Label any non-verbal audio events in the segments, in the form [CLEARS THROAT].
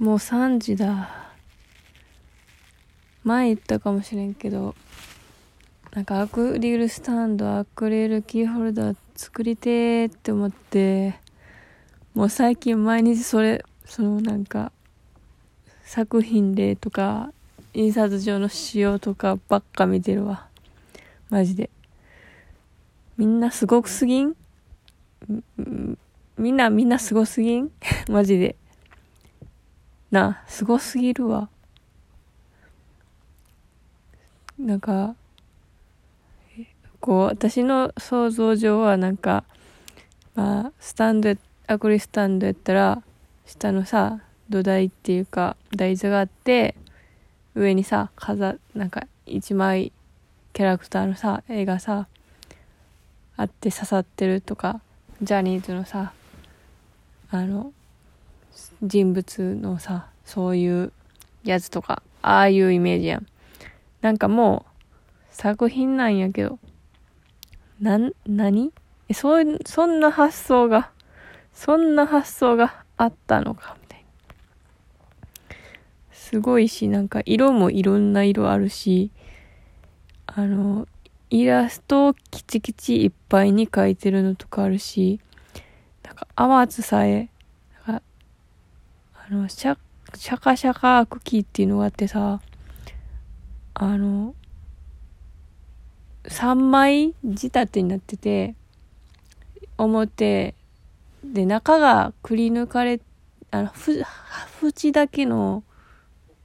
もう3時だ。前言ったかもしれんけど、なんかアクリルスタンド、アクリルキーホルダー作りてーって思って、もう最近毎日それ、そのなんか、作品例とか、印刷上の仕様とかばっか見てるわ。マジで。みんなすごくすぎん？みんなみんなすごすぎん？[LAUGHS] マジで。な、すごすぎるわ。なんか、こう、私の想像上はなんか、まあ、スタンド、アクリスタンドやったら、下のさ、土台っていうか、台座があって、上にさ、飾、なんか、一枚、キャラクターのさ、絵がさ、あって刺さってるとか、ジャニーズのさ、あの、人物のさ、そういうやつとか、ああいうイメージやん。なんかもう、作品なんやけど、な、何？え、そ、そんな発想が、そんな発想があったのか、みたいな。すごいし、なんか色もいろんな色あるし、あの、イラストをキチキチいっぱいに描いてるのとかあるし、なんか、甘津さえ、の、シャ、シャカシャカクキーっていうのがあってさ、あの、3枚仕立てになってて、表で中がくり抜かれ、あの、ふ、縁だけの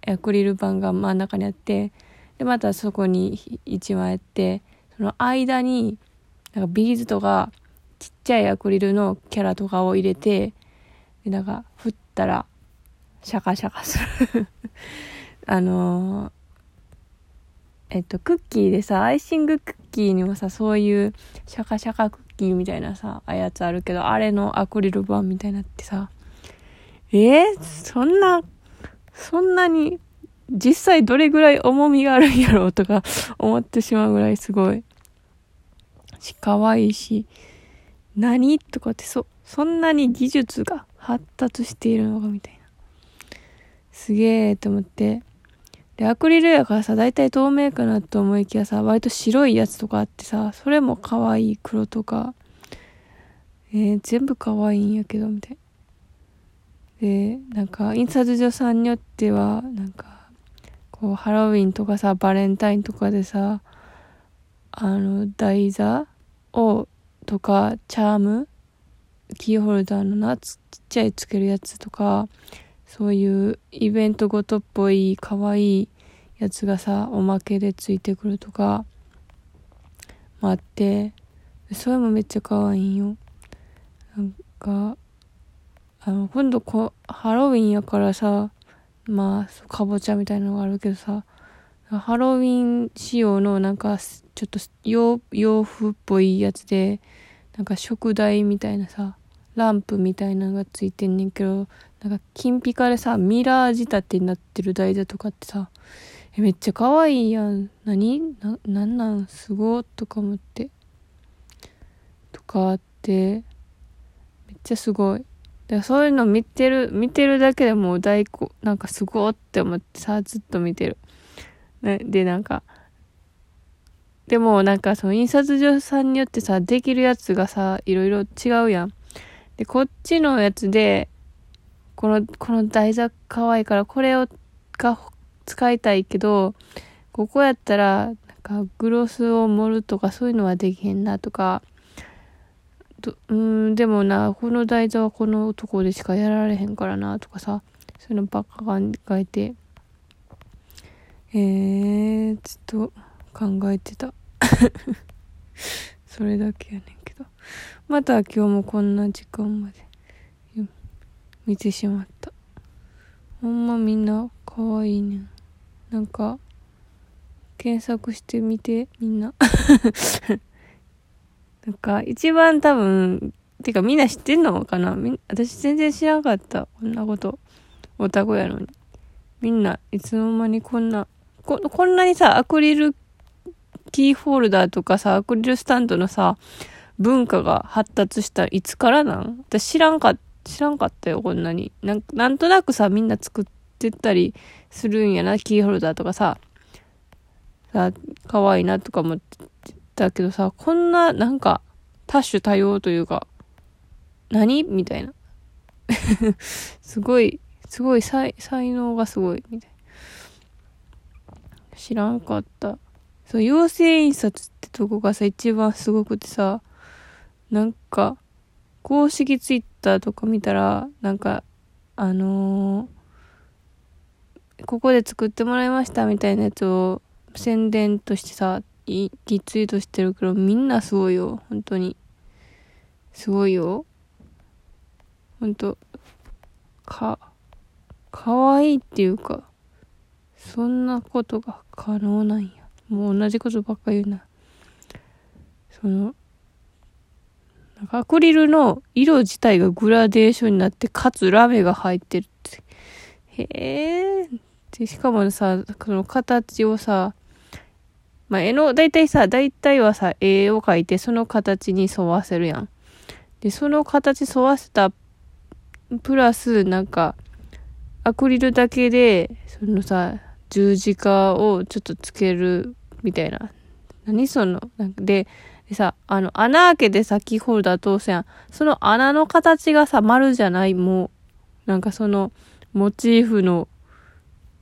アクリル板が真ん中にあって、で、またそこに1枚あって、その間に、なんかビーズとか、ちっちゃいアクリルのキャラとかを入れて、で、なんか、振ったら、シャカシャカする [LAUGHS] あのー、えっと、クッキーでさ、アイシングクッキーにもさ、そういうシャカシャカクッキーみたいなさ、あやつあるけど、あれのアクリル板みたいなってさ、えー、そんな、そんなに実際どれぐらい重みがあるんやろうとか思ってしまうぐらいすごい。し、可愛いし、何？とかってそ、そんなに技術が発達しているのかみたいな。すげえと思って。で、アクリルやからさ、だいたい透明かなと思いきやさ、割と白いやつとかあってさ、それも可愛い黒とか、えー、全部可愛いんやけど、みたい。で、なんか、印刷所さんによっては、なんか、こうハロウィンとかさバレンタインとかでさあの台座をとかチャームキーホルダーのなちっちゃいつけるやつとかそういうイベントごとっぽい可愛いやつがさおまけでついてくるとかもあってそれもめっちゃ可愛いんよ。なんかあの今度こハロウィンやからさまあ、かぼちゃみたいなのがあるけどさ、ハロウィン仕様のなんか、ちょっと洋洋風っぽいやつで、なんか食台みたいなさ、ランプみたいなのがついてんねんけど、なんか金ピカでさ、ミラー仕立てになってる台座とかってさ、え、めっちゃ可愛いやん。何？な、なんなん？すごとか思って。とかあって、めっちゃすごい。でそういうの見てる、見てるだけでもう大根、なんかすごって思ってさ、ずっと見てる。ね、で、なんか、でもなんかその印刷所さんによってさ、できるやつがさ、いろいろ違うやん。で、こっちのやつで、この、この台座可愛いからこれを、が使いたいけど、ここやったら、なんかグロスを盛るとかそういうのはできへんなとか、と、うん、でもな、この台座はこのとこでしかやられへんからな、とかさ、そういうのばっか考えて、えー、ずっと考えてた。[LAUGHS] それだけやねんけど。また今日もこんな時間まで見てしまった。ほんまみんな可愛いいね。なんか、検索してみて、みんな。[LAUGHS] なんか、一番多分、てかみんな知ってんのかな？私全然知らなかった。こんなこと。オタクやのに。みんないつの間にこんな、こ、こんなにさ、アクリルキーホルダーとかさ、アクリルスタンドのさ、文化が発達したいつからなん？私知らんかっ知らんかったよ、こんなに。なんなんとなくさ、みんな作ってったりするんやな、キーホルダーとかさ。さ、可愛いなとか思ってたけどさ、こんな、なんか、多種多様というか、何？みたいな。[LAUGHS] すごい、すごい才、才能がすごい、みたいな。知らんかった。そう、妖精印刷ってとこがさ、一番すごくてさ、なんか、公式ツイッターとか見たら、なんか、あのー、ここで作ってもらいましたみたいなやつを宣伝としてさ、リツイートしてるけど、みんなすごいよ。本当に。すごいよ。ほんと、か、かわいいっていうか、そんなことが可能なんや。もう同じことばっか言うな。その、なんかアクリルの色自体がグラデーションになって、かつラメが入ってるって。へえ。で、しかもさ、その形をさ、まあ、絵の、だいたいさ、だいたいはさ、絵を描いて、その形に沿わせるやん。で、その形沿わせた、プラス、なんか、アクリルだけで、そのさ、十字架をちょっとつける、みたいな。何その、なんかで、でさ、あの、穴開けてさ、キーホルダー通すやん。その穴の形がさ、丸じゃない、もう、なんかその、モチーフの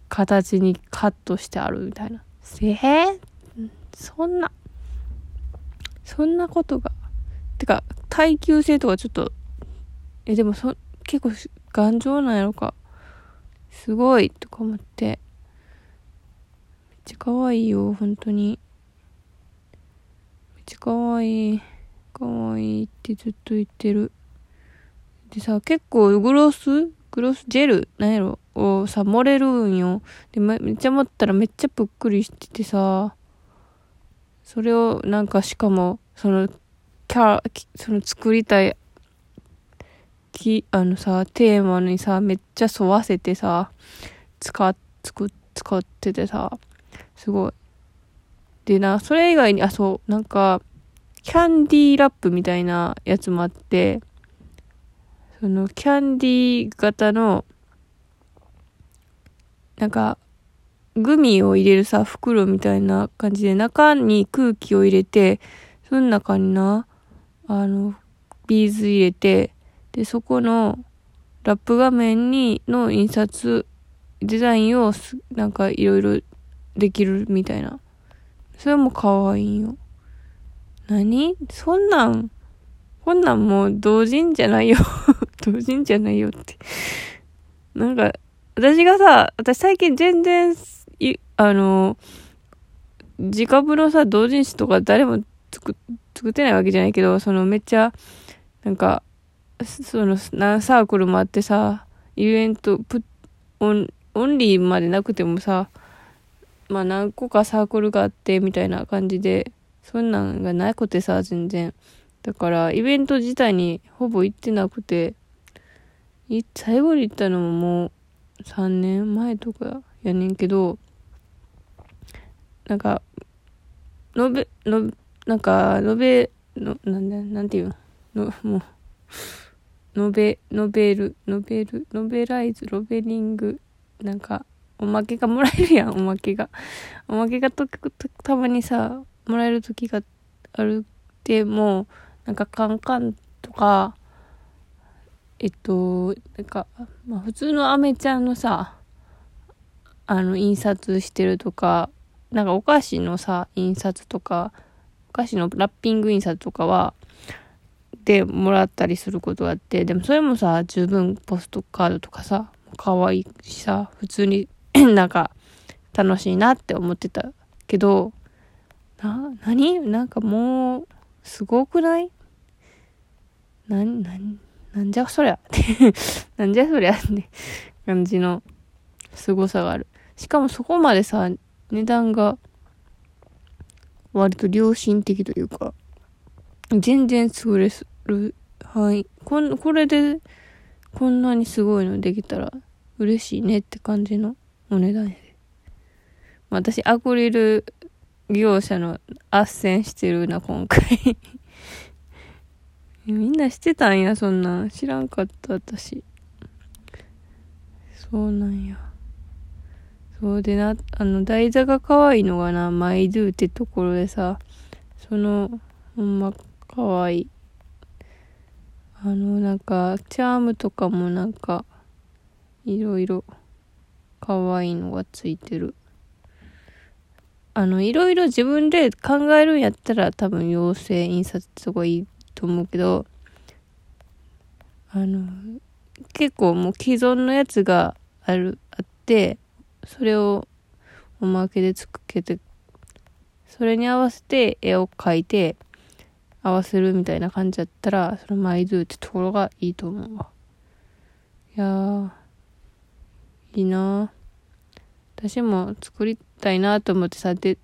形にカットしてあるみたいな。えー、そんな、そんなことが。てか、耐久性とかちょっと、え、でもそ、結構頑丈なんやろか。すごい、とか思って。めっちゃ可愛いよ、本当に。ちゃ可愛い。可愛いってずっと言ってる。でさ、結構グロス？グロス？ジェル？なんやろ？をさ、漏れるんよ。で、めっちゃ持ったらめっちゃぷっくりしててさ、それをなんかしかも、その、キャラ、その作りたい、き、あのさ、テーマにさ、めっちゃ沿わせてさ、使っ、作、使っててさ、すごい。でな、それ以外に、あ、そう、なんか、キャンディーラップみたいなやつもあって、その、キャンディー型の、なんか、グミを入れるさ、袋みたいな感じで、中に空気を入れて、その中にな、あの、ビーズ入れて、で、そこのラップ画面にの印刷、デザインをなんかいろいろできるみたいな。それも可愛いよ。何？そんなん、こんなんもう同人じゃないよ。[LAUGHS] 同人じゃないよって。なんか、私がさ、私最近全然、あの、自家風のさ、同人誌とか誰も作作ってないわけじゃないけど、そのめっちゃ、なんか、その、何サークルもあってさ、イベント、プオン、オンリーまでなくてもさ、まあ何個かサークルがあってみたいな感じで、そんなんがなくてさ、全然。だから、イベント自体にほぼ行ってなくて、最後に行ったのももう3年前とかやねんけど、なんか、のべ、の、なんか、のべ、の、なんだ、なんていうの、の、もう、のべ、のべる、のべる、のべライズ、ロベリング、なんか、おまけがもらえるやん、おまけが。おまけがと、たまにさ、もらえる時があるっても、なんかカンカンとか、えっと、なんか、まあ普通のアメちゃんのさ、あの、印刷してるとか、なんかお菓子のさ、印刷とか、お菓子のラッピング印刷とかは、でもらったりすることがあって、でもそれもさ、十分ポストカードとかさ、可愛いしさ、普通に [CLEARS THROAT] なんか楽しいなって思ってたけど、な、なになんかもう、すごくない？な、な、なんじゃそりゃって [LAUGHS] なんじゃそりゃって感じの凄さがある。しかもそこまでさ、値段が割と良心的というか、全然優れるはい。こん、これでこんなにすごいのできたら嬉しいねって感じのお値段やで。私、アクリル業者の斡旋してるな、今回 [LAUGHS] みんなしてたんや、そんなん。知らんかった、私。そうなんや。そうでな、あの、台座が可愛いのがな、マイドゥってところでさ、その、ほんま可愛い。あの、なんか、チャームとかもなんか、いろいろ、可愛いのがついてる。あの、いろいろ自分で考えるんやったら多分妖精印刷とかいいと思うけど、あの、結構もう既存のやつがある、あって、それをおまけでつけて、それに合わせて絵を描いて合わせるみたいな感じだったら、そのマイドゥってところがいいと思うわ。いやー、いいな私も作りたいなと思ってさ、で、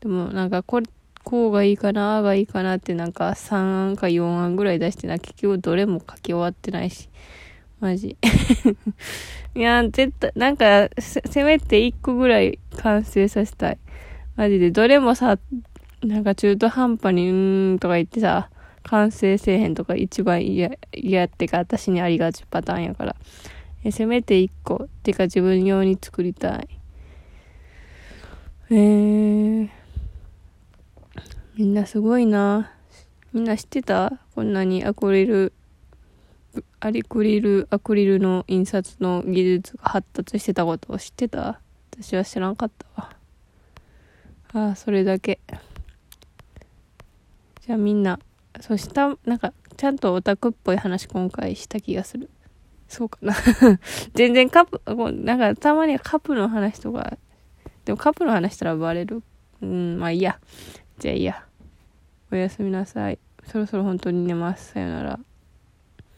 でもなんかこれ、こうがいいかな、あがいいかなってなんか3案か4案ぐらい出してな、結局どれも書き終わってないし。マジ。[LAUGHS] いや、絶対、なんかせ、せめて1個ぐらい完成させたい。マジで、どれもさ、なんか中途半端に、うーんとか言ってさ、完成せえへんとか一番嫌、嫌ってか、私にありがちパターンやから。えせめて1個、っていうか自分用に作りたい。えー。みんなすごいな。みんな知ってた？こんなにアクリル、アリクリル、アクリルの印刷の技術が発達してたことを知ってた？私は知らんかったわ。ああ、それだけ。じゃあみんな、そした、なんか、ちゃんとオタクっぽい話今回した気がする。そうかな [LAUGHS] 全然カップ、なんかたまにはカップの話とか、でもカップの話したらバレる。うん、まあいいや。じゃあいいや。おやすみなさい。そろそろ本当に寝ます。さよなら。